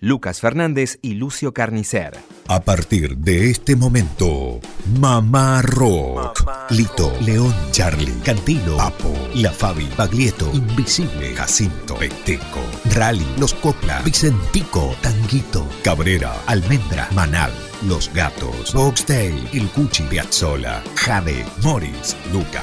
Lucas Fernández y Lucio Carnicer. A partir de este momento, Mamá Rock. Lito, León, Charlie, Cantilo, Papo, La Fabi, Baglietto, Invisible, Jacinto, Peteco, Rally, Los Copla, Vicentico, Tanguito, Cabrera, Almendra, Manal, Los Gatos, Boxtail, El Cuchi, Piazzola, Jade, Morris, Luca,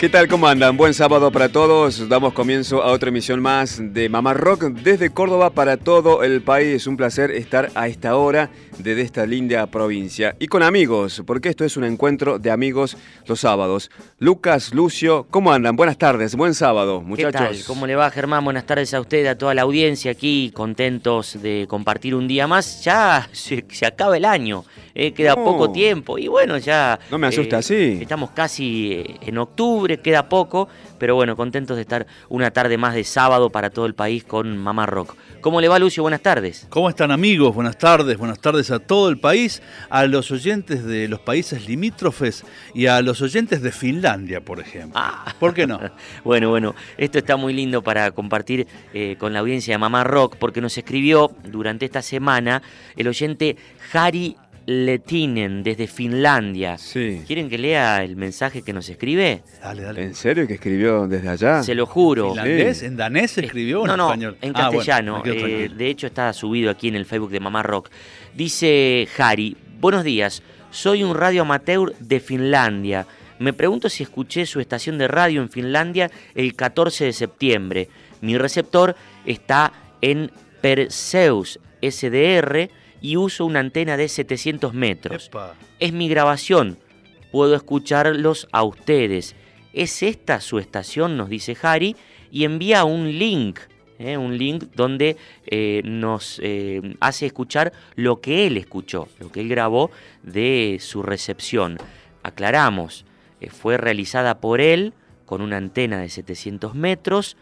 ¿Qué tal? ¿Cómo andan? Buen sábado para todos. Damos comienzo a otra emisión más de Mamá Rock desde Córdoba para todo el país. Un placer estar a esta hora desde esta linda provincia. Y con amigos, porque esto es un encuentro de amigos los sábados. Lucas, Lucio, ¿cómo andan? Buenas tardes, buen sábado, muchachos. ¿Qué tal? ¿Cómo le va, Germán? Buenas tardes a usted, a toda la audiencia aquí, contentos de compartir un día más. Ya se, se acaba el año, eh, queda No. poco tiempo y bueno, ya... No me asusta eh, así. Estamos casi eh, en octubre, queda poco, pero bueno, contentos de estar una tarde más de sábado para todo el país con Mamá Rock. ¿Cómo le va, Lucio? Buenas tardes. ¿Cómo están amigos? Buenas tardes, buenas tardes a todo el país, a los oyentes de los países limítrofes y a los oyentes de Finlandia, por ejemplo. Ah. ¿Por qué no? Bueno, bueno, esto está muy lindo para compartir eh, con la audiencia de Mamá Rock, porque nos escribió durante esta semana el oyente Harry Letinen desde Finlandia. Sí. ¿Quieren que lea el mensaje que nos escribe? Dale, dale. ¿En serio que escribió desde allá? Se lo juro. ¿Finlandés? ¿En danés se escribió o en no, no, español? en Ah, bueno, castellano. Eh, de hecho, está subido aquí en el Facebook de Mamá Rock. Dice Harry, buenos días, soy un radio amateur de Finlandia. Me pregunto si escuché su estación de radio en Finlandia el 14 de septiembre. Mi receptor está en Perseus SDR y uso una antena de 700 metros. Epa. Es mi grabación. Puedo escucharlos a ustedes. ¿Es esta su estación? Nos dice Harry. Y envía un link. ¿eh? Un link donde eh, nos eh, hace escuchar lo que él escuchó, lo que él grabó de su recepción. Aclaramos, fue realizada por él con una antena de 700 metros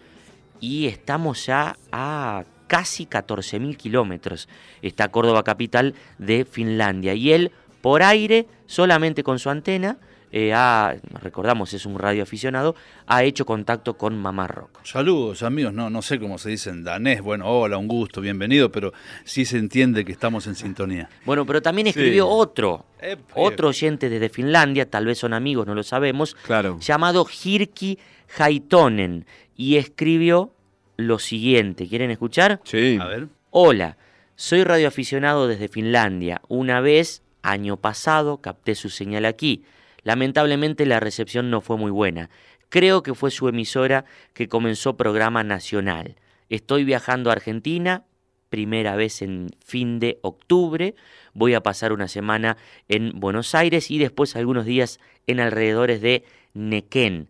y estamos ya a casi 14.000 kilómetros. Está Córdoba capital de Finlandia. Y él, por aire, solamente con su antena, eh, ha, recordamos, es un radioaficionado, ha hecho contacto con Mamá Rock. Saludos amigos, no, no sé cómo se dice en danés, bueno, hola, un gusto, bienvenido, pero sí se entiende que estamos en sintonía. Bueno, pero también escribió Sí. otro, otro oyente desde Finlandia, tal vez son amigos, no lo sabemos, Claro. llamado Hirki Haitonen, y escribió lo siguiente. ¿Quieren escuchar? Sí. A ver. Hola, soy radioaficionado desde Finlandia. Una vez, año pasado, capté su señal aquí. Lamentablemente la recepción no fue muy buena. Creo que fue su emisora que comenzó programa nacional. Estoy viajando a Argentina, primera vez en fin de octubre. Voy a pasar una semana en Buenos Aires y después algunos días en alrededores de Nequén.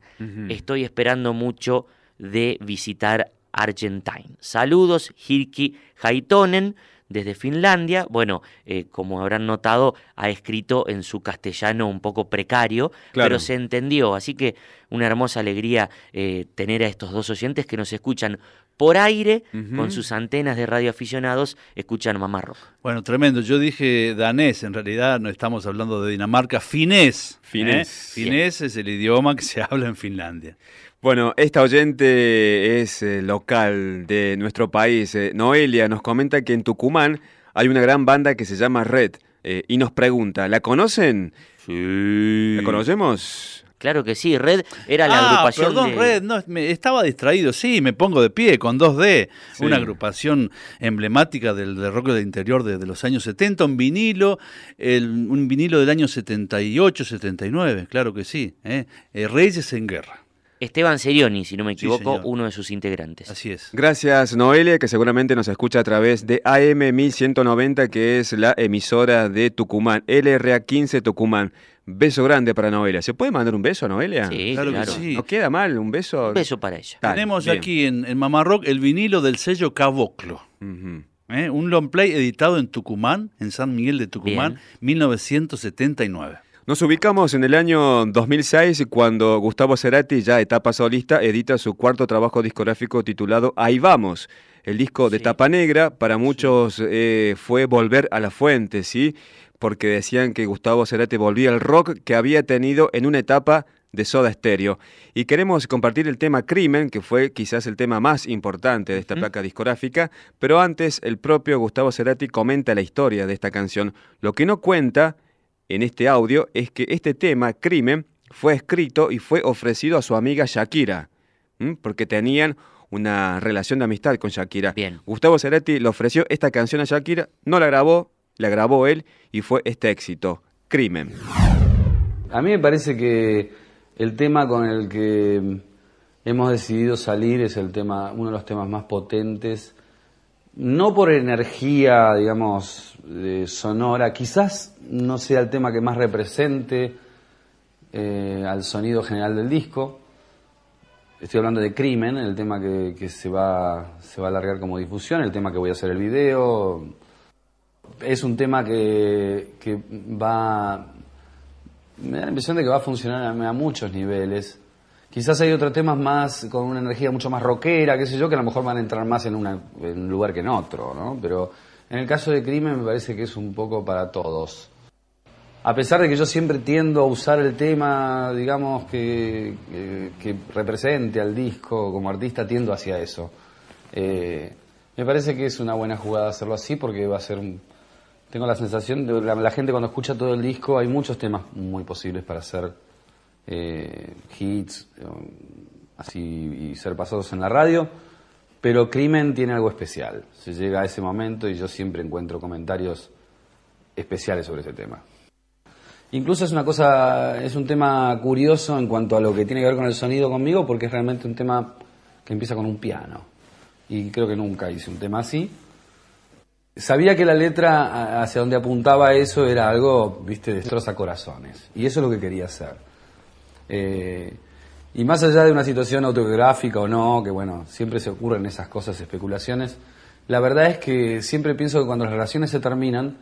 Estoy esperando mucho de visitar Argentine. Saludos, Hirki Haitonen, desde Finlandia. Bueno, eh, como habrán notado, ha escrito en su castellano un poco precario, Claro. pero se entendió. Así que una hermosa alegría eh, tener a estos dos oyentes que nos escuchan por aire, con sus antenas de radioaficionados, escuchan Mamá Rock. Bueno, tremendo. Yo dije danés, en realidad no estamos hablando de Dinamarca, finés. Finés. ¿eh? Finés es el idioma que se habla en Finlandia. Bueno, esta oyente es eh, local de nuestro país. Eh, Noelia nos comenta que en Tucumán hay una gran banda que se llama Red eh, y nos pregunta, ¿la conocen? Sí. ¿La conocemos? Claro que sí, Red era la ah, agrupación perdón, de... Red, no, me, estaba distraído. Sí, me pongo de pie con 2D, Sí. una agrupación emblemática del, del rock del interior de, de los años 70, un vinilo, el- un vinilo del año 78, 79, claro que sí. Reyes en Guerra, Esteban Serioni, si no me equivoco, uno de sus integrantes. así es. Gracias Noelia, que seguramente nos escucha a través de AM 1190, que es la emisora de Tucumán, LRA 15 Tucumán. Beso grande para Noelia. ¿Se puede mandar un beso a Noelia? Sí, Claro claro. que sí. ¿No queda mal un beso? Un beso para ella. Dale, Tenemos bien. aquí en, en Mamá Rock el vinilo del sello Caboclo. ¿eh? Un long play editado en Tucumán, en San Miguel de Tucumán, Bien. 1979. Nos ubicamos en el año 2006 cuando Gustavo Cerati, ya etapa solista, edita su cuarto trabajo discográfico titulado Ahí vamos. El disco de Sí. tapa negra para muchos eh, fue volver a la fuente, ¿sí? Porque decían que Gustavo Cerati volvía al rock que había tenido en una etapa de Soda Stereo. Y queremos compartir el tema Crimen, que fue quizás el tema más importante de esta placa discográfica, pero antes el propio Gustavo Cerati comenta la historia de esta canción. Lo que no cuenta en este audio es que este tema, Crimen, fue escrito y fue ofrecido a su amiga Shakira, ¿m? porque tenían una relación de amistad con Shakira. Bien. Gustavo Cerati le ofreció esta canción a Shakira, no la grabó, la grabó él y fue este éxito, Crimen. A mí me parece que el tema con el que hemos decidido salir es el tema, uno de los temas más potentes, no por energía, digamos, de sonora, quizás no sea el tema que más represente eh, al sonido general del disco. Estoy hablando de Crimen, el tema que, que se, va, se va a alargar como difusión, el tema que voy a hacer el video. Es un tema que, que va me da la impresión de que va a funcionar a, a muchos niveles. Quizás hay otros temas más con una energía mucho más rockera, qué sé yo, que a lo mejor van a entrar más en, una- en un lugar que en otro, ¿no? Pero en el caso de Crimen me parece que es un poco para todos. A pesar de que yo siempre tiendo a usar el tema, digamos, que, que, represente al disco como artista, tiendo hacia eso. Eh, me parece que es una buena jugada hacerlo así porque va a ser un, tengo la sensación de la, la gente cuando escucha todo el disco hay muchos temas muy posibles para hacer eh, hits eh, así y ser pasados en la radio pero Crimen tiene algo especial se llega a ese momento y yo siempre encuentro comentarios especiales sobre ese tema incluso es una cosa es un tema curioso en cuanto a lo que tiene que ver con el sonido conmigo porque es realmente un tema que empieza con un piano y creo que nunca hice un tema así Sabía que la letra hacia donde apuntaba eso era algo, viste, destroza corazones. Y eso es lo que quería hacer. Eh, y más allá de una situación autobiográfica o no, que bueno, siempre se ocurren esas cosas, especulaciones, la verdad es que siempre pienso que cuando las relaciones se terminan,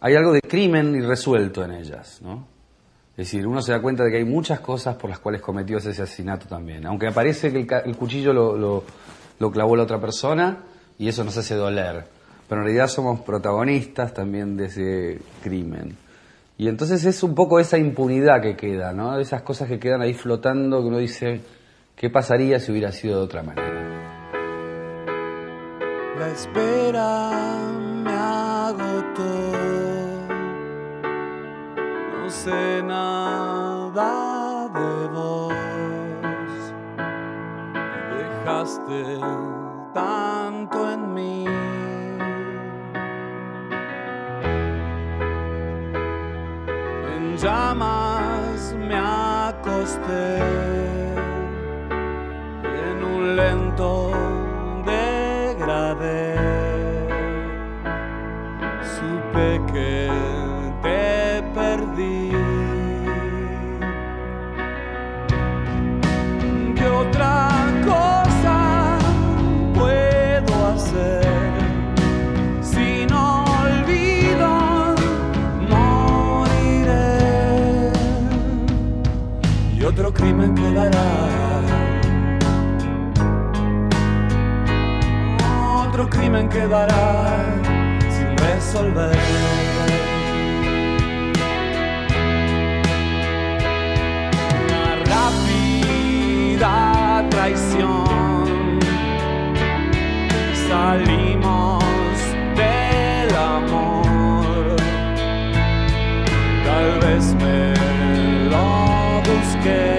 hay algo de crimen irresuelto en ellas, ¿no? Es decir, uno se da cuenta de que hay muchas cosas por las cuales cometió ese asesinato también. Aunque parece que el, el cuchillo lo, lo- lo clavó la otra persona y eso nos hace doler. Pero en realidad somos protagonistas también de ese crimen. Y entonces es un poco esa impunidad que queda, ¿no? Esas cosas que quedan ahí flotando, que uno dice, ¿qué pasaría si hubiera sido de otra manera? La espera me agotó. No sé nada de vos. Dejaste tanto en mí. Llamas me acosté quedará sin resolver. Una rápida traición. Salimos del amor. Tal vez me lo busqué.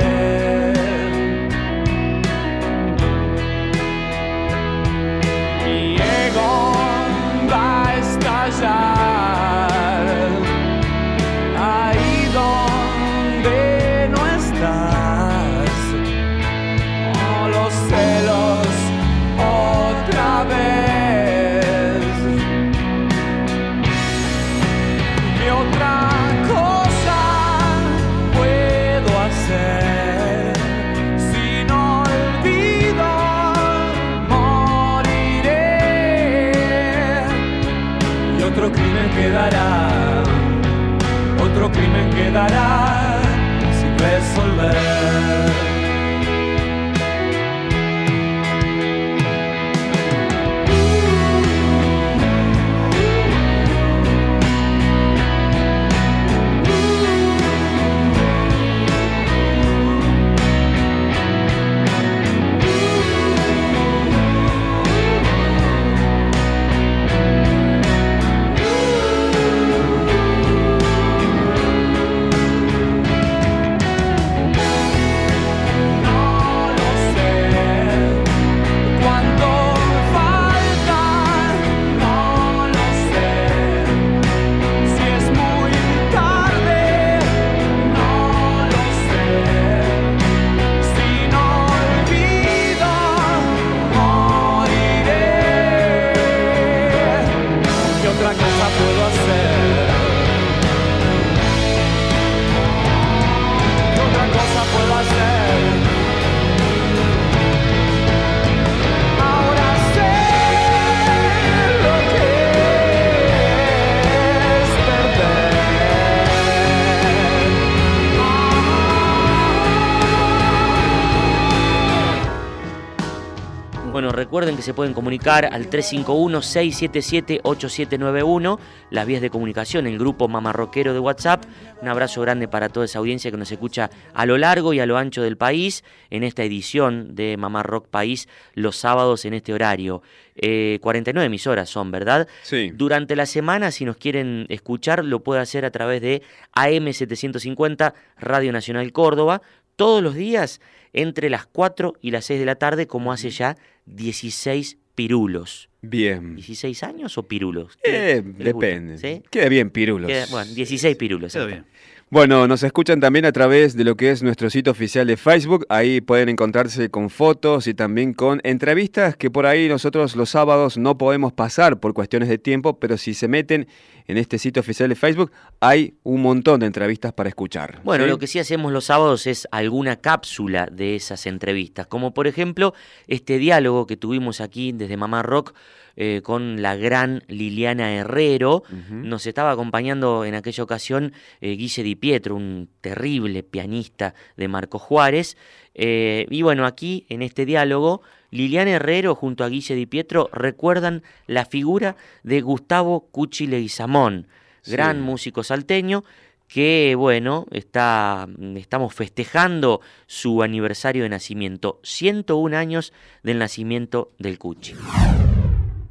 llegará. Que se pueden comunicar al 351-677-8791, las vías de comunicación, el grupo Mamarroquero de WhatsApp. Un abrazo grande para toda esa audiencia que nos escucha a lo largo y a lo ancho del país en esta edición de Mamá Rock País los sábados en este horario. Eh, 49 emisoras son, ¿verdad? Sí. Durante la semana, si nos quieren escuchar, lo puede hacer a través de AM750 Radio Nacional Córdoba, todos los días entre las 4 y las 6 de la tarde, como hace ya 16 pirulos. Bien. ¿16 años o pirulos? Eh, depende. ¿Sí? Queda bien, pirulos. Queda- bueno, 16 pirulos. Queda bien. Bueno, nos escuchan también a través de lo que es nuestro sitio oficial de Facebook. Ahí pueden encontrarse con fotos y también con entrevistas que por ahí nosotros los sábados no podemos pasar por cuestiones de tiempo, pero si se meten en este sitio oficial de Facebook, hay un montón de entrevistas para escuchar. Bueno, ¿sí? lo que sí hacemos los sábados es alguna cápsula de esas entrevistas, como por ejemplo este diálogo que tuvimos aquí desde Mamá Rock eh, con la gran Liliana Herrero. Nos estaba acompañando en aquella ocasión eh, Guille Di Pietro, un terrible pianista de Marco Juárez. Eh, y bueno, aquí en este diálogo, Liliana Herrero junto a Guille Di Pietro recuerdan la figura de Gustavo Cuchi Leguizamón, gran Sí. músico salteño que bueno, está, estamos festejando su aniversario de nacimiento, 101 años del nacimiento del Cuchi.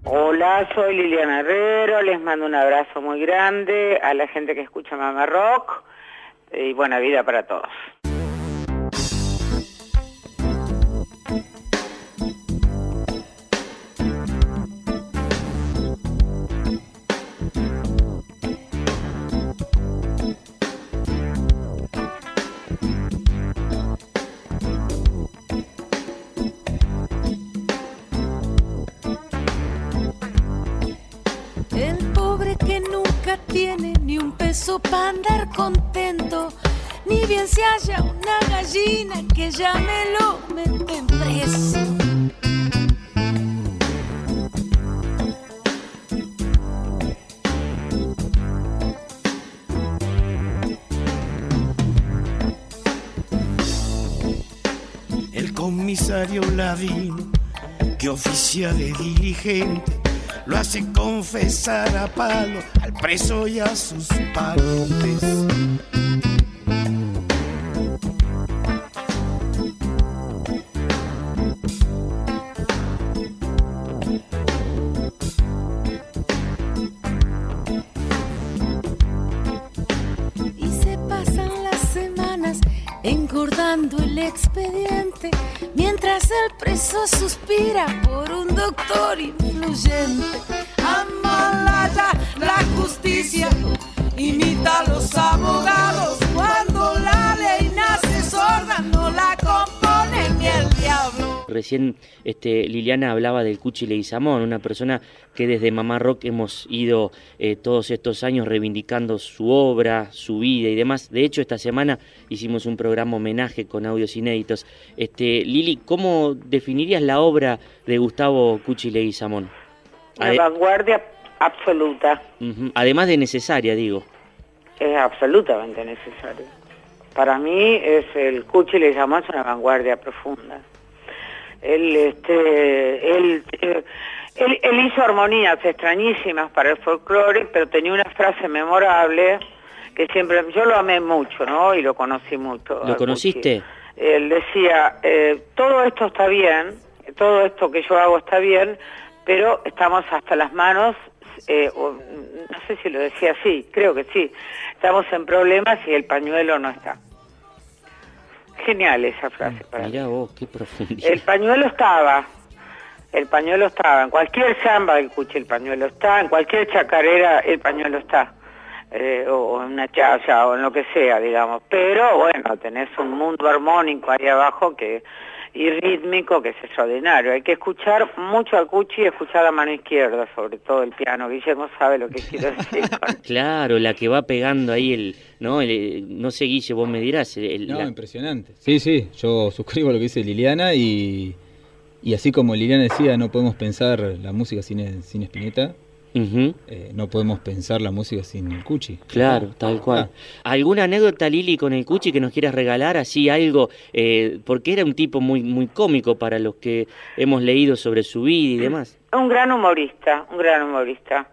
Hola, soy Liliana Herrero, les mando un abrazo muy grande a la gente que escucha Mama Rock y buena vida para todos. Nunca tiene ni un peso para andar contento, ni bien se halla una gallina que ya me lo meten preso. El comisario Ladino, que oficia de diligente, lo hace confesar a palo al preso y a sus parientes. Y se pasan las semanas engordando el expediente, mientras el preso suspira por un doctor influyente. Amalaya la justicia, imita a los abogados. Cuando la ley nace sorda, no la diablo. Recién este, Liliana hablaba del Cuchi Leguizamón, una persona que desde Mamá Rock hemos ido eh, todos estos años reivindicando su obra, su vida y demás. De hecho, esta semana hicimos un programa homenaje con audios inéditos. Este, Lili, ¿cómo definirías la obra de Gustavo Cuchi Leguizamón? Ade- vanguardia absoluta, Además de necesaria, digo. es absolutamente necesario. Para mí es el Cuchi le llamó es una vanguardia profunda. Él, este, él, eh, él, él hizo armonías extrañísimas para el folclore, pero tenía una frase memorable que siempre, yo lo amé mucho, ¿no? Y lo conocí mucho. ¿Lo conociste? Cuchi. Él decía, eh, todo esto está bien, todo esto que yo hago está bien, pero estamos hasta las manos, eh, o, no sé si lo decía así, creo que sí, estamos en problemas y el pañuelo no está. Genial esa frase para. Mirá vos, qué profundidad. El pañuelo estaba, el pañuelo estaba, en cualquier samba del cuchi el pañuelo está, en cualquier chacarera el pañuelo está, eh, o en una chaya o en lo que sea, digamos. Pero bueno, tenés un mundo armónico ahí abajo que y rítmico que es extraordinario. Hay que escuchar mucho al cuchi y escuchar la mano izquierda, sobre todo el piano. Guillermo sabe lo que quiero decir. Claro, la que va pegando ahí el, no, el, eh, no sé Guille, vos me dirás, el- el- No, la- impresionante. Sí, sí, yo suscribo lo que dice Liliana y, y así como Liliana decía, no podemos pensar la música sin, sin Spinetta. Eh, no podemos pensar la música sin el Cuchi. Claro, tal cual. ¿Alguna anécdota, Lili, con el Cuchi que nos quieras regalar? Así algo, eh, porque era un tipo muy, muy cómico para los que hemos leído sobre su vida y demás. Un gran humorista, un gran humorista.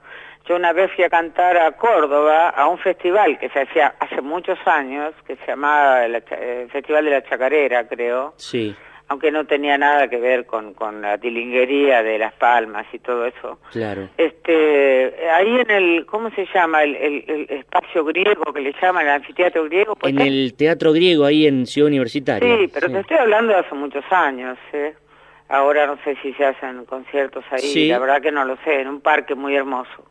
Yo una vez fui a cantar a Córdoba a un festival que se hacía hace muños años, que se llamaba el el Festival de la Chacarera, creo, Sí, aunque no tenía nada que ver con, con la tilinguería de Las Palmas y todo eso. claro. Este, ahí en el, ¿cómo se llama? El, el- el espacio griego que le llaman, el anfiteatro griego. pues En el Teatro Griego, ahí en Ciudad Universitaria. Sí, pero te estoy hablando de hace muchos años, ¿eh? Ahora no sé si se hacen conciertos ahí, Sí. la verdad que no lo sé, en un parque muy hermoso.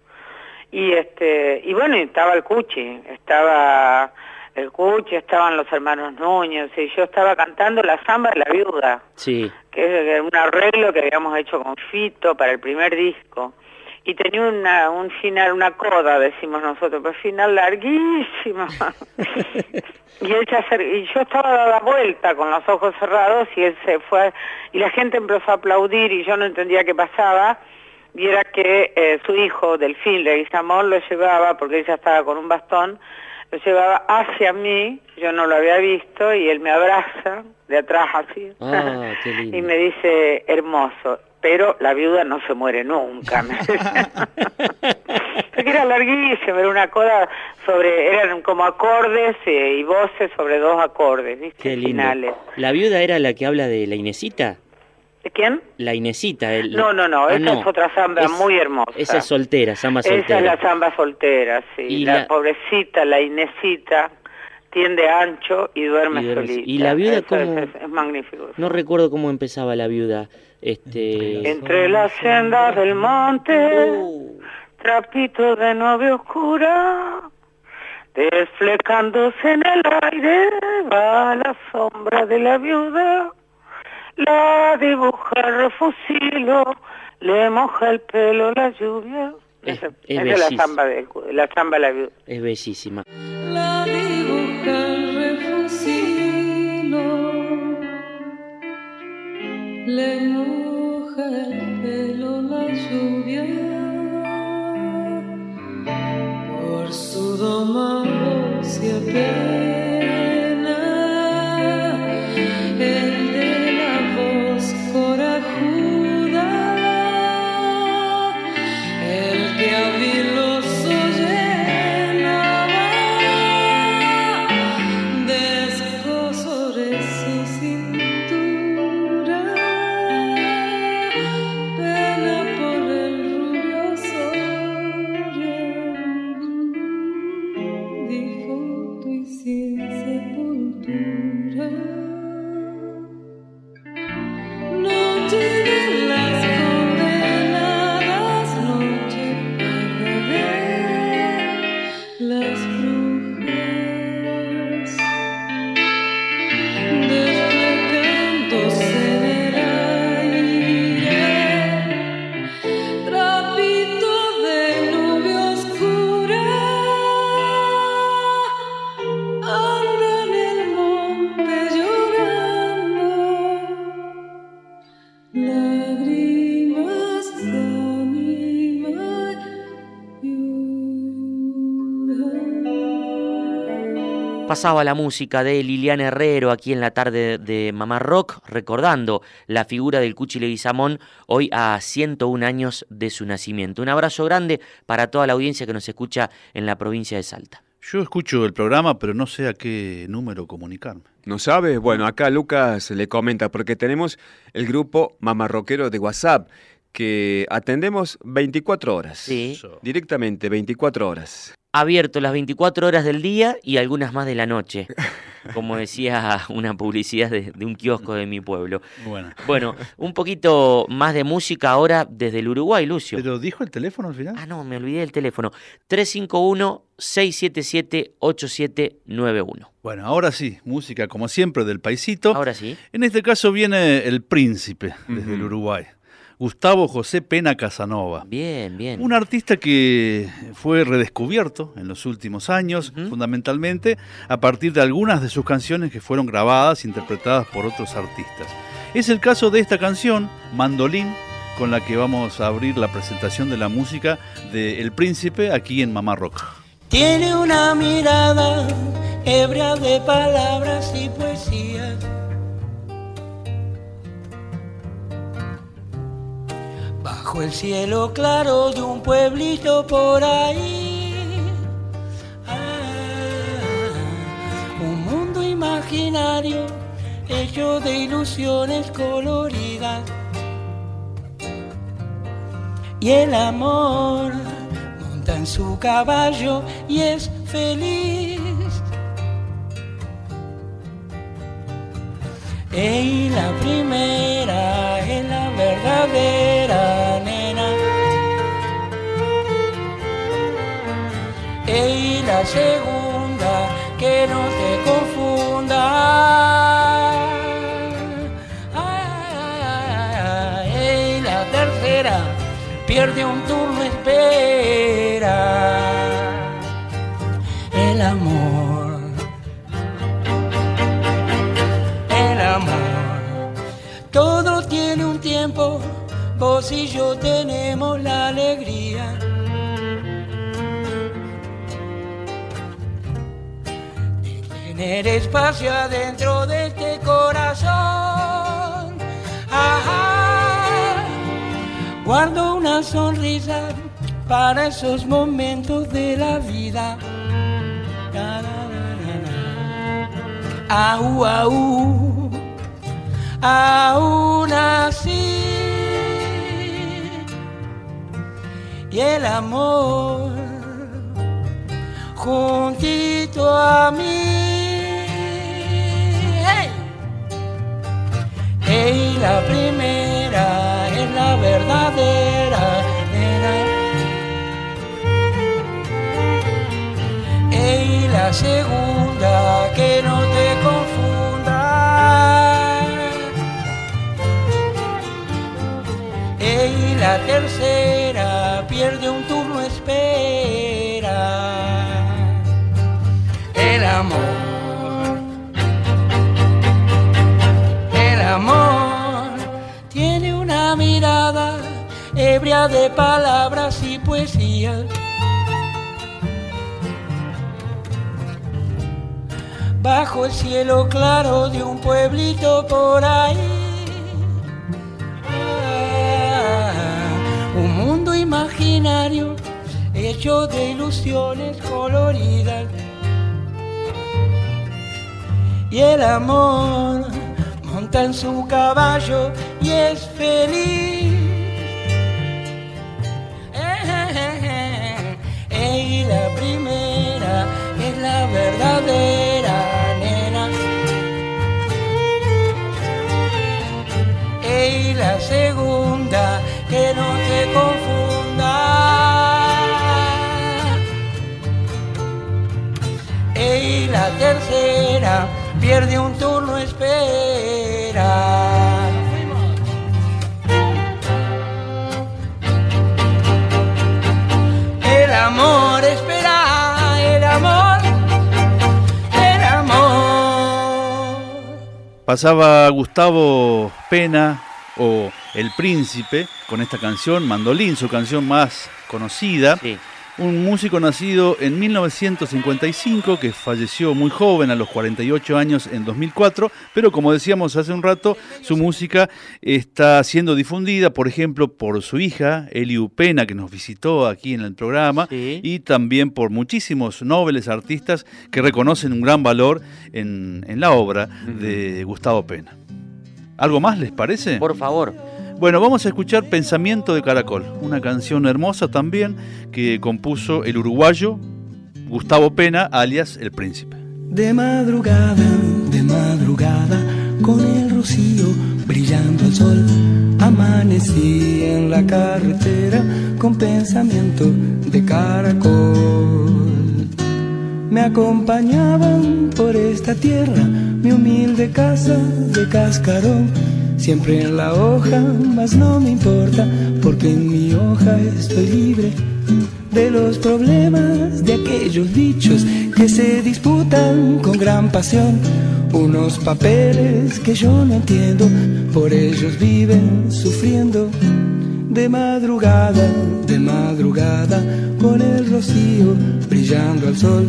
Y este, y bueno, estaba el Cuchi, estaba el Cuchi, estaban los hermanos Núñez, y yo estaba cantando la samba de la viuda, Sí, que es un arreglo que habíamos hecho con Fito para el primer disco. Y tenía una, un final, una coda, decimos nosotros, pero final larguísimo. y, él se y yo estaba dada vuelta con los ojos cerrados y él se fue, y la gente empezó a aplaudir y yo no entendía qué pasaba. Y era que eh, su hijo, Delfín Leguizamón, lo llevaba, porque ella estaba con un bastón, lo llevaba hacia mí, yo no lo había visto, y él me abraza de atrás así. Ah, qué lindo. y me dice, hermoso, pero la viuda no se muere nunca. Porque era larguísimo, era una coda sobre, eran como acordes eh, y voces sobre dos acordes, ¿viste? qué lindo. Finales. ¿La viuda era la que habla de la Inesita? ¿De quién? La Inesita. el- No, no, no, Ah, esa es otra samba Es- muy hermosa. Esa es soltera, samba Esa soltera. es la samba soltera, sí. Y la, la- pobrecita, la Inesita, tiende ancho y duerme, Y duerme- solita. y la viuda Eso cómo- es, es- es magnífico. No recuerdo cómo empezaba la viuda. Este... Entre las sendas del monte, Uh, trapito de novia oscura, desflecándose en el aire, va la sombra de la viuda, la dibuja el refusilo, le moja el pelo la lluvia. Es- Esa, es es la samba de la samba la viuda. es bellísima. La dibuja el refusilo, le moja el pelo la lluvia, por su domado se apena, Pasaba la música de Liliana Herrero aquí en la tarde de Mamá Rock, recordando la figura del Cuchi Leguizamón hoy a 101 años de su nacimiento. Un abrazo grande para toda la audiencia que nos escucha en la provincia de Salta. Yo escucho el programa, pero no sé a qué número comunicarme. ¿No sabes? Bueno, acá Lucas le comenta, porque tenemos el grupo Mamarroquero de WhatsApp, que atendemos 24 horas. Sí. Directamente, 24 horas. Abierto las 24 horas del día y algunas más de la noche, como decía una publicidad de, de un kiosco de mi pueblo. Bueno. Bueno, un poquito más de música ahora desde el Uruguay, Lucio. ¿Pero dijo el teléfono al final? Ah, no, me olvidé del teléfono. 351-677-8791. Bueno, ahora sí, música como siempre del paisito. Ahora sí. En este caso viene el príncipe desde el. Uruguay, Gustavo José Pena Casanova. Bien, bien. Un artista que fue redescubierto en los últimos años, fundamentalmente a partir de algunas de sus canciones que fueron grabadas e interpretadas por otros artistas. Es el caso de esta canción, Mandolín, con la que vamos a abrir la presentación de la música de El Príncipe aquí en Mamá Rock. Tiene una mirada ebria de palabras y poesía. Bajo el cielo claro de un pueblito por ahí. Ah, un mundo imaginario hecho de ilusiones coloridas. Y el amor monta en su caballo y es feliz. Y la primera segunda que no te confunda. Y la tercera pierde un turno, espera. El amor. el amor. Todo tiene un tiempo, vos y yo tenemos la alegría. Tener espacio adentro de este corazón. Ajá. Guardo una sonrisa para esos momentos de la vida. Na, na, aún así. Y el amor juntito a mí. Hey, la primera es la verdadera. Ey, la segunda, que no te confunda. Ey, la tercera, pierde un turno, espera. El amor, de palabras y poesía. bajo el cielo claro de un pueblito por ahí. Ah, un mundo imaginario hecho de ilusiones coloridas. Y el amor monta en su caballo y es feliz. Verdadera la segunda que no te confunda. Y la tercera pierde un turno, espera. Pasaba Gustavo Pena o El Príncipe con esta canción, Mandolín, su canción más conocida. Un músico nacido en 1955 que falleció muy joven, a los 48 años en 2004, pero como decíamos hace un rato, su música está siendo difundida, por ejemplo, por su hija, Eliu Pena, que nos visitó aquí en el programa, y también por muchísimos nobles artistas que reconocen un gran valor en, en la obra de Gustavo Pena. ¿Algo más les parece? Por favor. Bueno, vamos a escuchar Pensamiento de Caracol, una canción hermosa también que compuso el uruguayo Gustavo Pena, alias El Príncipe. De madrugada, de madrugada, con el rocío brillando el sol, amanecí en la carretera con pensamiento de caracol. Me acompañaban por esta tierra mi humilde casa de cascarón, siempre en la hoja, mas no me importa, porque en mi hoja estoy libre de los problemas de aquellos bichos que se disputan con gran pasión. Unos papeles que yo no entiendo, por ellos viven sufriendo. De madrugada, de madrugada, con el rocío brillando al sol.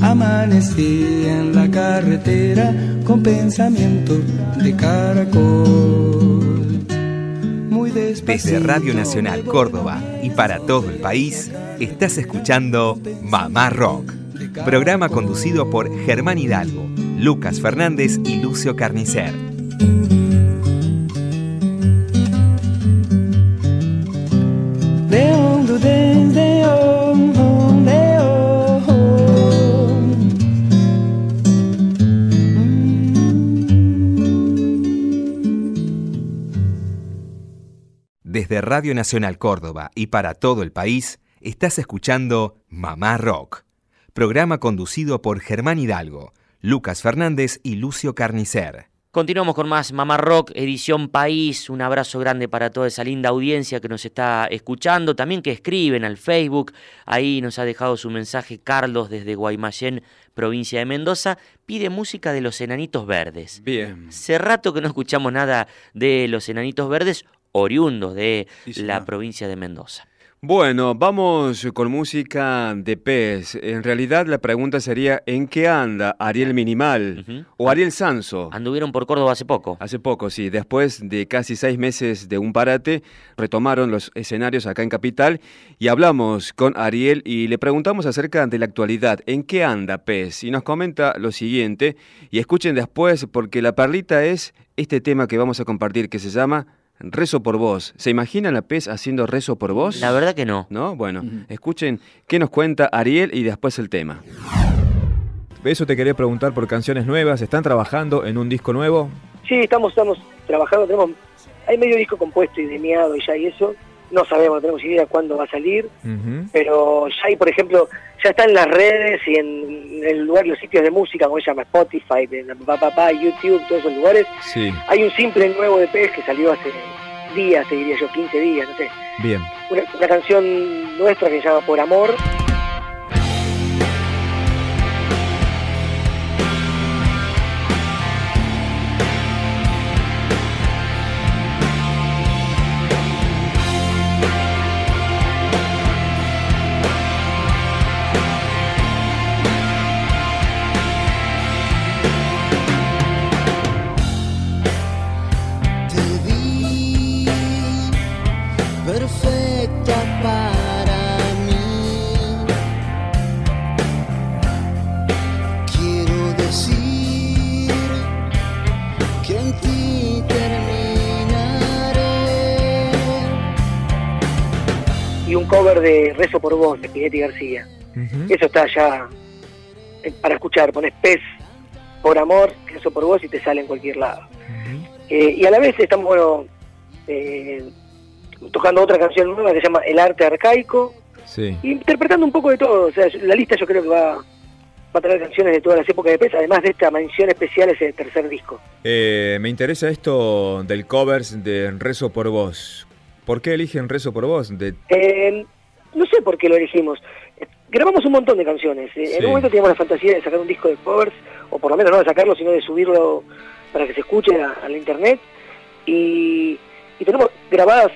Amanecí en la carretera con pensamiento de caracol. Muy Desde Radio Nacional Córdoba y para todo el país, estás escuchando Mamá Rock, programa conducido por Germán Hidalgo, Lucas Fernández y Lucio Carnicer. Desde Radio Nacional Córdoba y para todo el país, estás escuchando Mamá Rock, programa conducido por Germán Hidalgo, Lucas Fernández y Lucio Carnicer. Continuamos con más Mamá Rock, edición País. Un abrazo grande para toda esa linda audiencia que nos está escuchando, también que escriben al Facebook. Ahí nos ha dejado su mensaje Carlos desde Guaymallén, provincia de Mendoza. Pide música de los Enanitos Verdes. Bien. Hace rato que no escuchamos nada de los Enanitos Verdes, oriundos de la provincia de Mendoza. Bueno, vamos con música de pez. En realidad la pregunta sería, ¿en qué anda Ariel Minimal o Ariel Sanso? Anduvieron por Córdoba hace poco. Hace poco, sí. Después de casi seis meses de un parate, retomaron los escenarios acá en Capital y hablamos con Ariel y le preguntamos acerca de la actualidad. ¿En qué anda pez? Y nos comenta lo siguiente, y escuchen después porque la perlita es este tema que vamos a compartir que se llama Rezo por vos. ¿Se imagina la PES haciendo rezo por vos? La verdad que no. ¿No? Bueno, escuchen qué nos cuenta Ariel y después el tema. Eso te quería preguntar por canciones nuevas. ¿Están trabajando en un disco nuevo? Sí, estamos, estamos trabajando. Tenemos, hay medio disco compuesto y demiado y ya y eso. No sabemos, no tenemos idea cuándo va a salir. Pero ya hay, por ejemplo, ya está en las redes y en, el lugar, los sitios de música, como se llama Spotify, YouTube, todos esos lugares. Sí. Hay un simple nuevo de Pez que salió hace días, te diría yo, 15 días, no sé. Bien. Una, una canción nuestra que se llama Por Amor. Rezo por Vos de Pinetti García. Eso está ya eh, para escuchar. Pones Pez por amor, Rezo por Vos y te sale en cualquier lado. Eh, y a la vez estamos bueno, eh, tocando otra canción nueva que se llama El Arte Arcaico, Sí. interpretando un poco de todo. O sea, la lista yo creo que va, va a traer canciones de todas las épocas de Pez, además de esta mención especial ese tercer disco. Eh, me interesa esto del covers de Rezo por vos. ¿Por qué eligen Rezo por vos? De... Eh, no sé por qué lo elegimos. Eh, Grabamos un montón de canciones. Eh, Sí. En un momento teníamos la fantasía de sacar un disco de covers, o por lo menos no de sacarlo, sino de subirlo para que se escuche a, a la internet. Y, y tenemos grabadas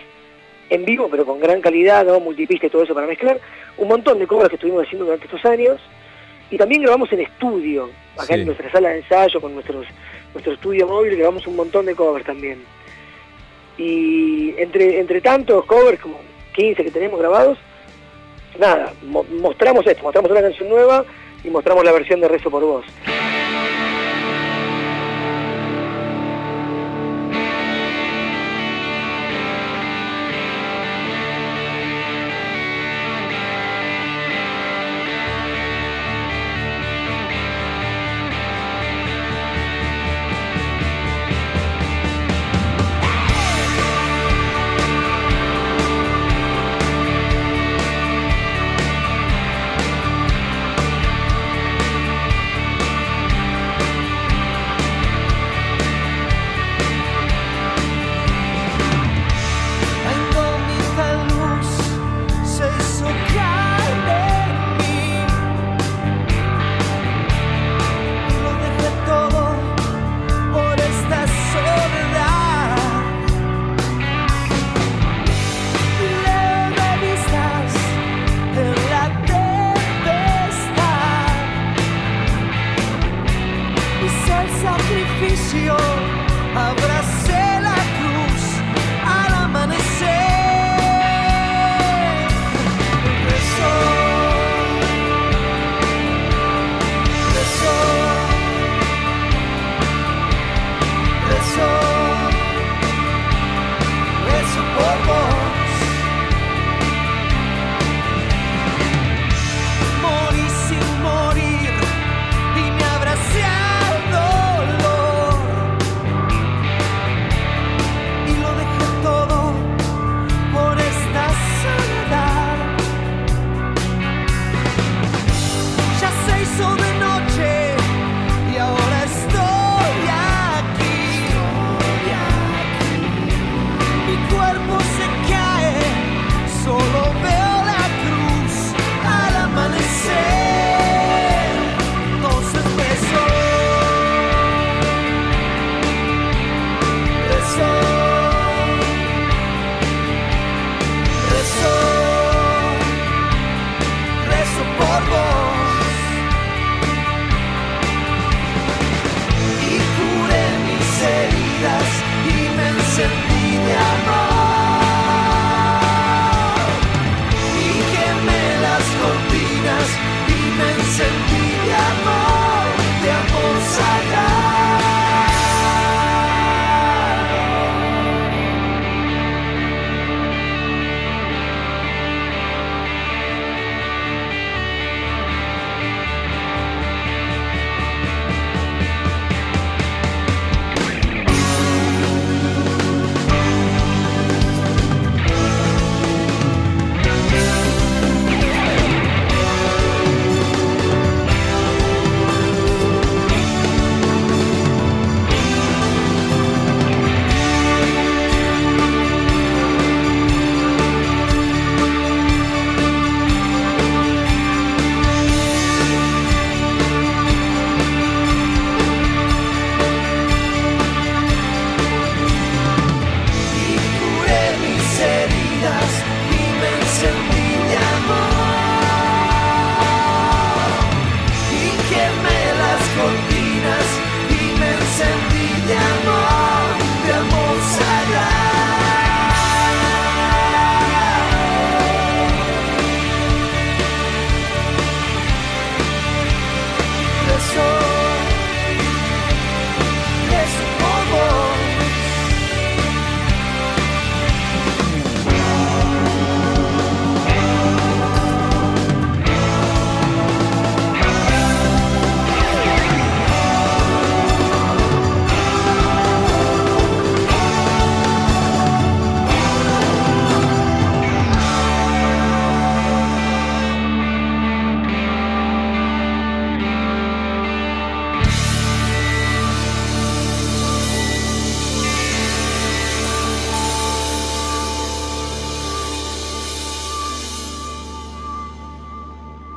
en vivo, pero con gran calidad, ¿no? multipista y todo eso para mezclar, un montón de covers que estuvimos haciendo durante estos años. Y también grabamos en estudio, acá Sí. en nuestra sala de ensayo, con nuestros, nuestro estudio móvil, grabamos un montón de covers también. Y entre, entre tantos covers, como 15 que tenemos grabados, nada, mo- mostramos esto, mostramos una canción nueva y mostramos la versión de Rezo por Vos.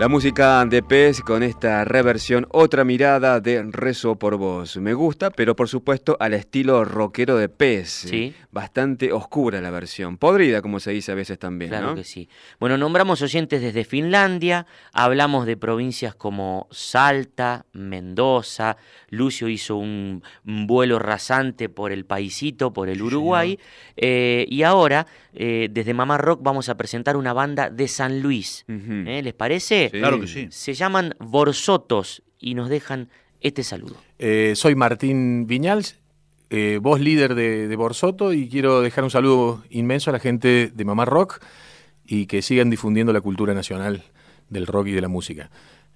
La música de Pez con esta reversión, otra mirada de Rezo por Vos. Me gusta, pero por supuesto al estilo rockero de Pez. Sí. Bastante oscura la versión. Podrida, como se dice a veces también. Claro ¿no? que sí. Bueno, nombramos oyentes desde Finlandia, hablamos de provincias como Salta, Mendoza, Lucio hizo un, vuelo rasante por el paisito, por el Uruguay, eh, y ahora eh, desde Mamá Rock vamos a presentar una banda de San Luis. ¿Eh? ¿Les parece? Sí. Claro que sí. Se llaman Borsotos y nos dejan este saludo. Eh, soy Martín Viñals, eh, voz líder de, de Borsoto y quiero dejar un saludo inmenso a la gente de Mamá Rock y que sigan difundiendo la cultura nacional del rock y de la música.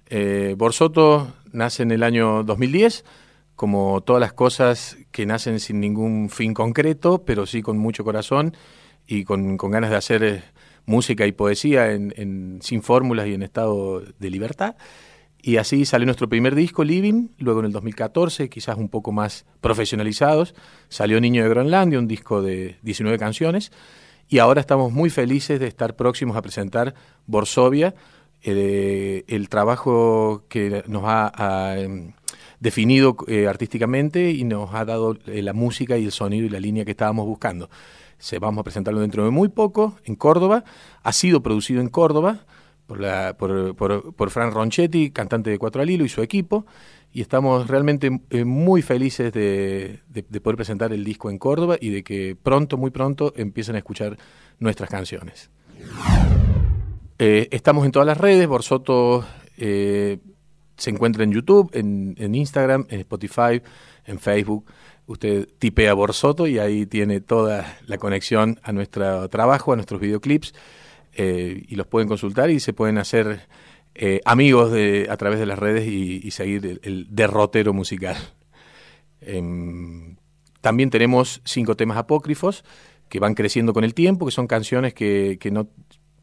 Eh, Borsoto nace en el año 2010, como todas las cosas que nacen sin ningún fin concreto, pero sí con mucho corazón y con, con ganas de hacer eh, música y poesía en, en- sin fórmulas y en estado de libertad. Y así salió nuestro primer disco, Living, luego en el 2014, quizás un poco más profesionalizados, salió Niño de Groenlandia, un disco de 19 canciones, y ahora estamos muy felices de estar próximos a presentar Borsovia, eh, el trabajo que nos ha, em, definido eh, artísticamente y nos ha dado eh, la música y el sonido y la línea que estábamos buscando. Se, vamos a presentarlo dentro de muy poco en Córdoba, ha sido producido en Córdoba, por, la, por, por, por Fran Ronchetti, cantante de Cuatro al Hilo y su equipo, y estamos realmente eh, muy felices de, de- de poder presentar el disco en Córdoba y de que pronto, muy pronto, empiecen a escuchar nuestras canciones. Eh, estamos en todas las redes, Borsoto eh, se encuentra en YouTube, en, en Instagram, en Spotify, en Facebook. Usted tipea Borsoto y ahí tiene toda la conexión a nuestro trabajo, a nuestros videoclips eh, y los pueden consultar y se pueden hacer eh, amigos de, a través de las redes y, seguir el, el derrotero musical. Em, también tenemos cinco temas apócrifos que van creciendo con el tiempo, que son canciones que, que no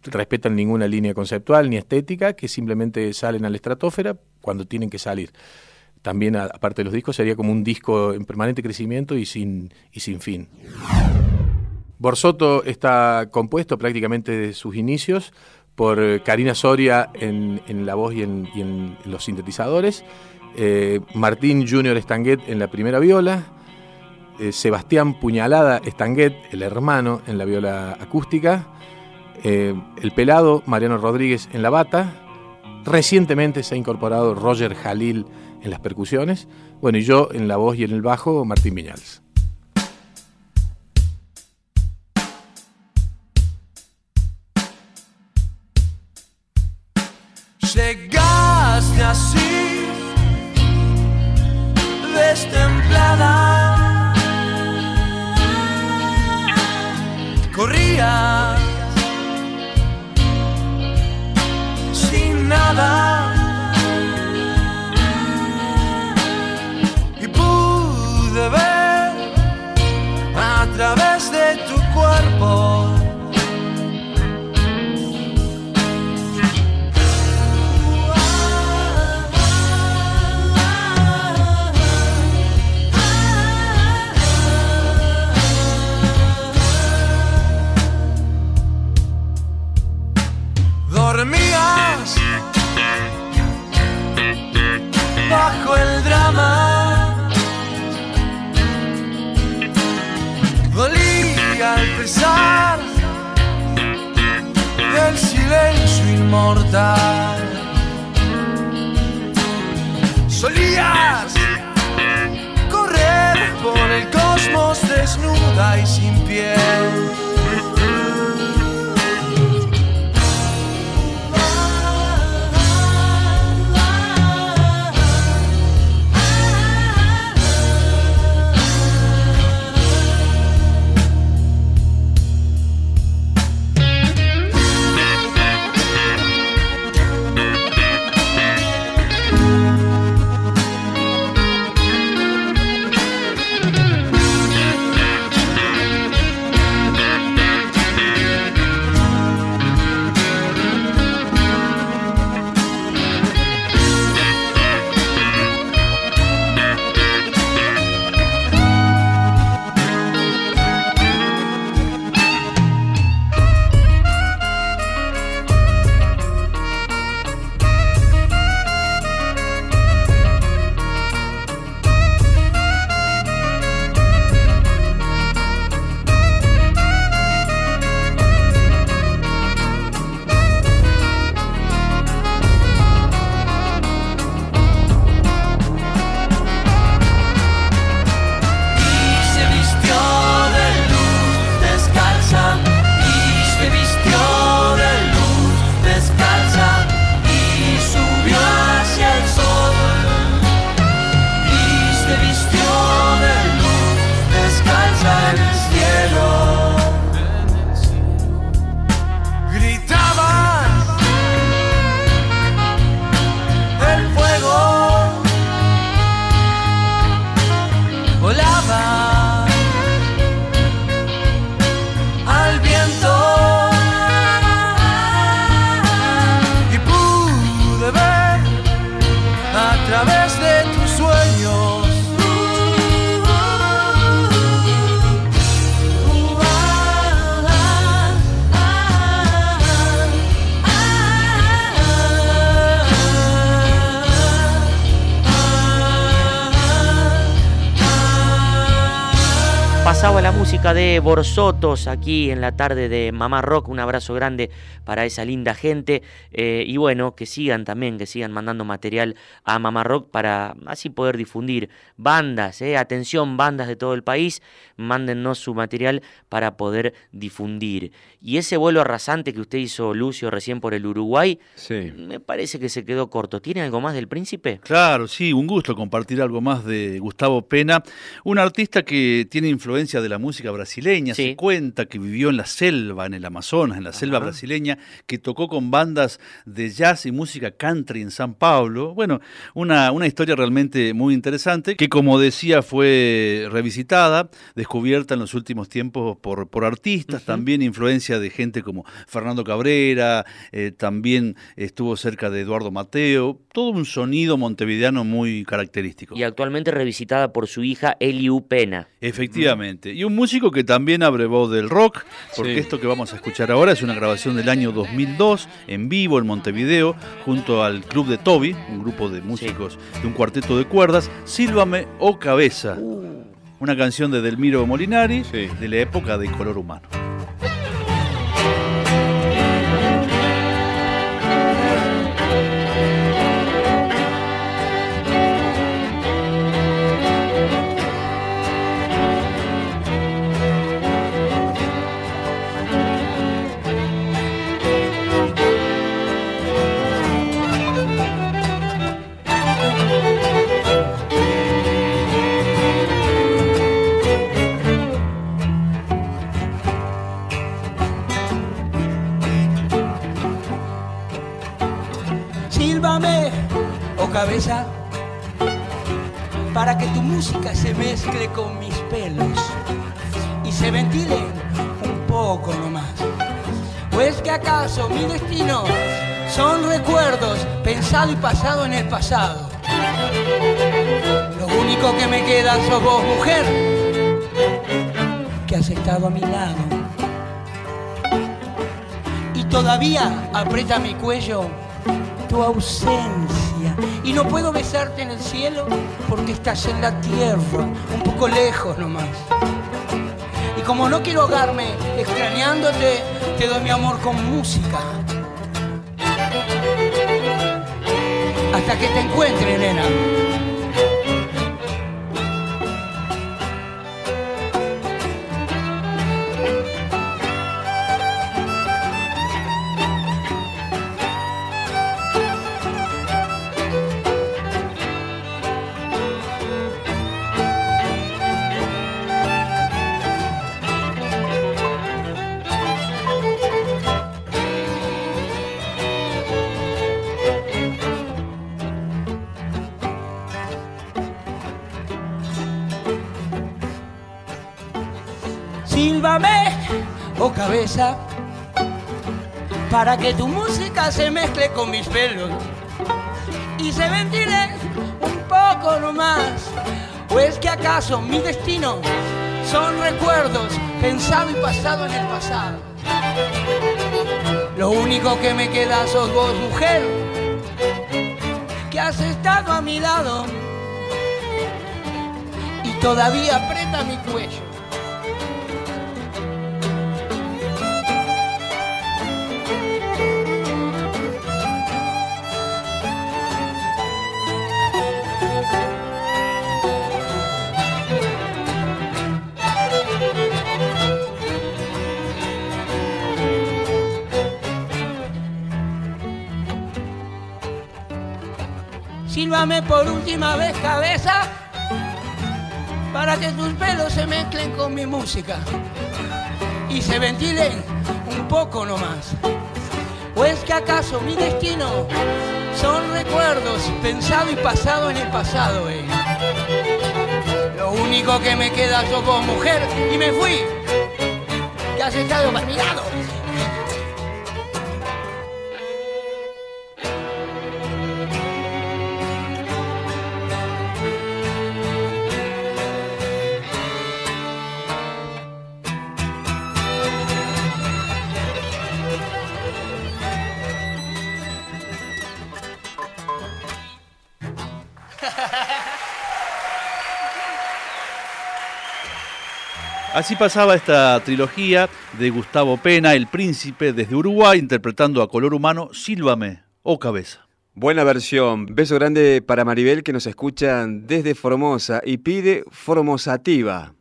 respetan ninguna línea conceptual ni estética, que simplemente salen a la estratosfera cuando tienen que salir. También, aparte de los discos, sería como un disco en permanente crecimiento y sin, y sin fin. Borsoto está compuesto prácticamente de sus inicios por eh, Karina Soria en, en la voz y en, los sintetizadores, eh, Martín Junior Estanguet en la primera viola, eh, Sebastián Puñalada Estanguet, el hermano, en la viola acústica, el pelado Mariano Rodríguez en la bata, recientemente se ha incorporado Roger Jalil en las percusiones, bueno, y yo en la voz y en el bajo, Martín Viñals. Correr por el cosmos desnuda y sin piel. De Borsotos aquí en la tarde de Mamá Rock. Un abrazo grande para esa linda gente. Eh, y bueno, que sigan también, que sigan mandando material a Mamá Rock para así poder difundir bandas. Eh. Atención, bandas de todo el país, mándennos su material para poder difundir. Y ese vuelo arrasante que usted hizo, Lucio, recién por el Uruguay, me parece que se quedó corto. ¿Tiene algo más del príncipe? Claro, sí, un gusto compartir algo más de Gustavo Pena, un artista que tiene influencia de la música brasileña, se cuenta que vivió en la selva, en el Amazonas, en la selva brasileña, que tocó con bandas de jazz y música country en San Pablo. Bueno, una, una historia realmente muy interesante, que como decía fue revisitada, descubierta en los últimos tiempos por, por artistas, también influencia de gente como Fernando Cabrera, eh, también estuvo cerca de Eduardo Mateo, todo un sonido montevideano muy característico. Y actualmente revisitada por su hija Eliu Pena. Efectivamente. Y un músico que también abrevó del rock, porque esto que vamos a escuchar ahora es una grabación del año 2002 en vivo en Montevideo, junto al Club de Toby, un grupo de músicos de un cuarteto de cuerdas, Sílvame o Cabeza. Una canción de Delmiro Molinari de la época de Color Humano. Para que tu música se mezcle con mis pelos y se ventile un poco nomás. ¿O es que acaso mi destino son recuerdos pensado y pasado en el pasado? Lo único que me queda sos vos, mujer, que has estado a mi lado. Y todavía aprieta mi cuello tu ausencia. Y no puedo besarte en el cielo porque estás en la tierra, un poco lejos nomás. Y como no quiero ahogarme extrañándote, te doy mi amor con música. Hasta que te encuentre, nena. Para que tu música se mezcle con mis pelos y se ventile un poco nomás. ¿O es que acaso mi destino son recuerdos pensado y pasado en el pasado? Lo único que me queda sos vos, mujer, que has estado a mi lado y todavía aprieta mi cuello. Sílvame por última vez cabeza para que tus pelos se mezclen con mi música y se ventilen un poco nomás. ¿O es que acaso mi destino son recuerdos pensado y pasado en el pasado? eh? Lo único que me queda sos vos, mujer, y me fui. Que has estado a mi lado. Así pasaba esta trilogía de Gustavo Pena, El Príncipe, desde Uruguay, interpretando a color humano Sílvame o Cabeza. Buena versión. Beso grande para Maribel que nos escuchan desde Formosa y pide Formosativa.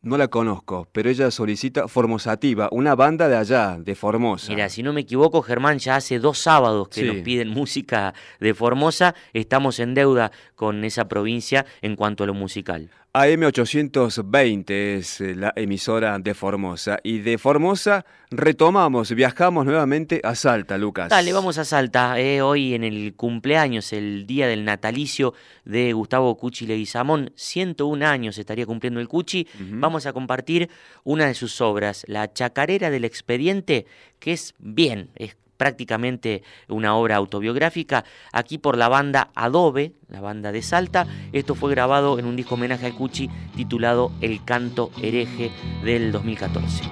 No la conozco, pero ella solicita Formosativa, una banda de allá, de Formosa. Mira, si no me equivoco, Germán, ya hace dos sábados que Sí. nos piden música de Formosa. Estamos en deuda con esa provincia en cuanto a lo musical. AM820 es eh, la emisora de Formosa. Y de Formosa retomamos, viajamos nuevamente a Salta, Lucas. Dale, vamos a Salta. eh, hoy en el cumpleaños, el día del natalicio de Gustavo Cuchi Leguizamón, 101 años estaría cumpliendo el Cuchi. Vamos a compartir una de sus obras, La Chacarera del Expediente, que es bien, es prácticamente una obra autobiográfica, aquí por la banda Adobe, la banda de Salta. Esto fue grabado en un disco homenaje al Cuchi titulado El Canto Hereje del 2014.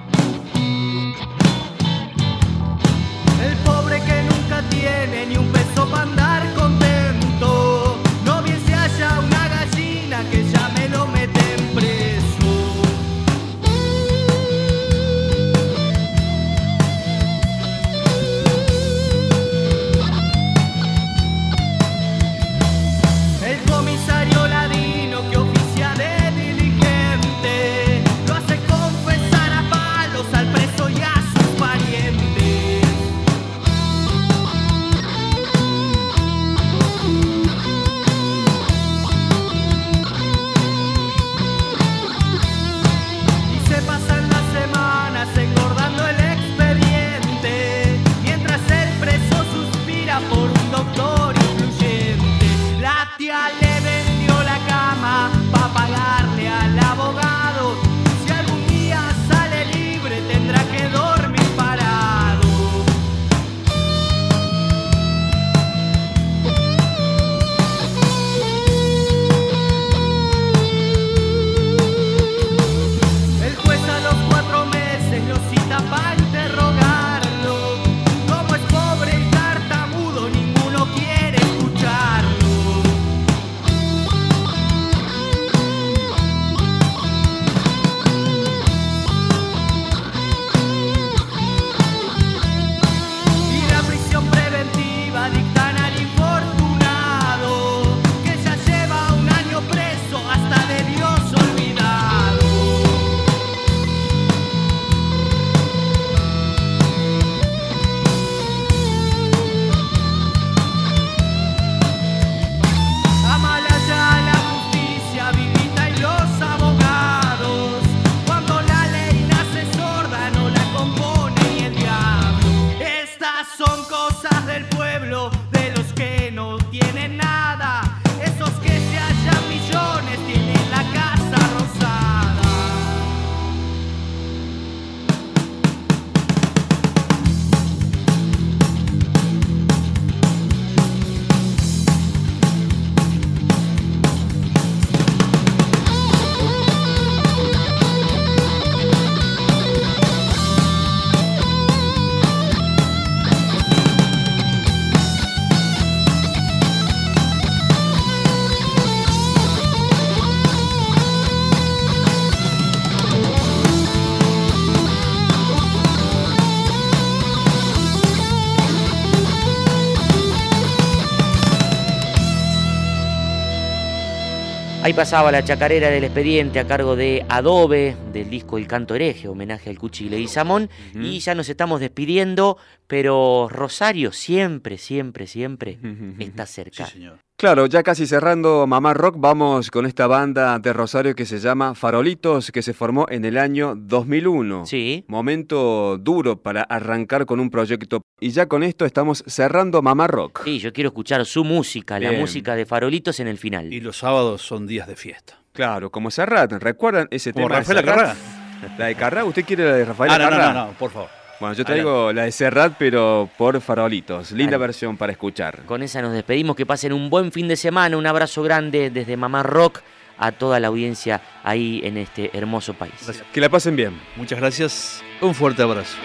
El pobre que nunca tiene ni un pasaba la chacarera del expediente a cargo de Adobe, del disco El Canto Hereje, homenaje al Cuchi Leguizamón. Y ya nos estamos despidiendo, pero Rosario siempre, siempre, siempre está cerca. Claro, ya casi cerrando Mamá Rock, vamos con esta banda de Rosario que se llama Farolitos, que se formó en el año 2001. Sí. Momento duro para arrancar con un proyecto. Y ya con esto estamos cerrando Mamá Rock. Sí, yo quiero escuchar su música, la música de Farolitos en el final. Y los sábados son días de fiesta. Claro, como Serrat, ¿recuerdan ese Como tema Rafaela de Serrat? La de Carrá, ¿usted quiere la de Rafael Ah, no, no, no, no, por favor. Bueno, yo traigo la de Serrat, pero por Farolitos. Linda versión para escuchar. Con esa nos despedimos, que pasen un buen fin de semana, un abrazo grande desde Mamá Rock a toda la audiencia ahí en este hermoso país. Que la pasen bien. Muchas gracias. Un fuerte abrazo.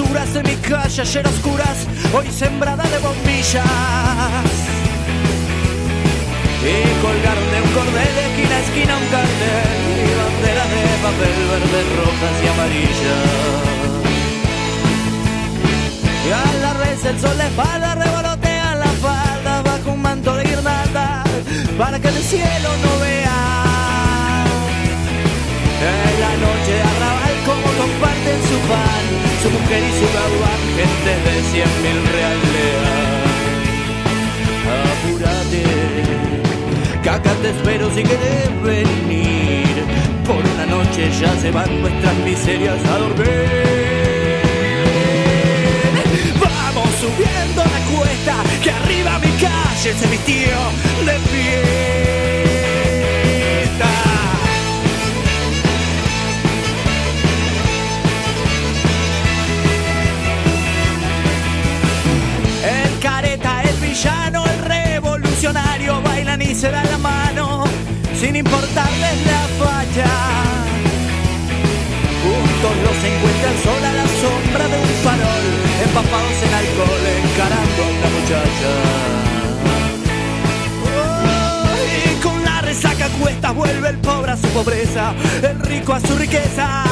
Basuras de mi calle ayer oscuras, hoy sembrada de bombillas. Y colgaron de un cordel de esquina a esquina un cartel y banderas de papel verdes, rojas y amarillas. Y a la vez el sol de espalda revolotea la falda bajo un manto de guirnalda para que el cielo no vea. En la noche arrabal como comparten su pan, su mujer y su gabán, gente de cien mil reales. Apúrate, que acá te espero si querés venir. Por una noche ya se van nuestras miserias a dormir. Vamos subiendo la cuesta, que arriba mi calle se vistió de fiesta. El revolucionario bailan y se dan la mano sin importarles la facha. Juntos los encuentra el sol a la sombra de un farol, empapados en alcohol, encarando a una muchacha. Y con la resaca a cuestas vuelve el pobre a su pobreza, el rico a su riqueza,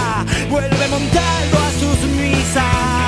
vuelve montando a sus misas.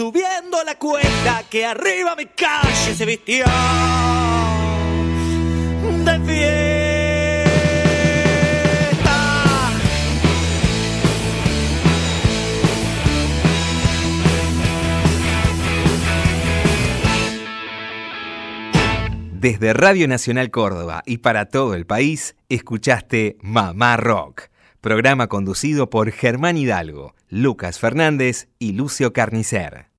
Subiendo la cuesta, que arriba mi calle se vistió de fiesta. Desde Radio Nacional Córdoba y para todo el país, escuchaste Mamá Rock, programa conducido por Germán Hidalgo, Lucas Fernández y Lucio Carnicer.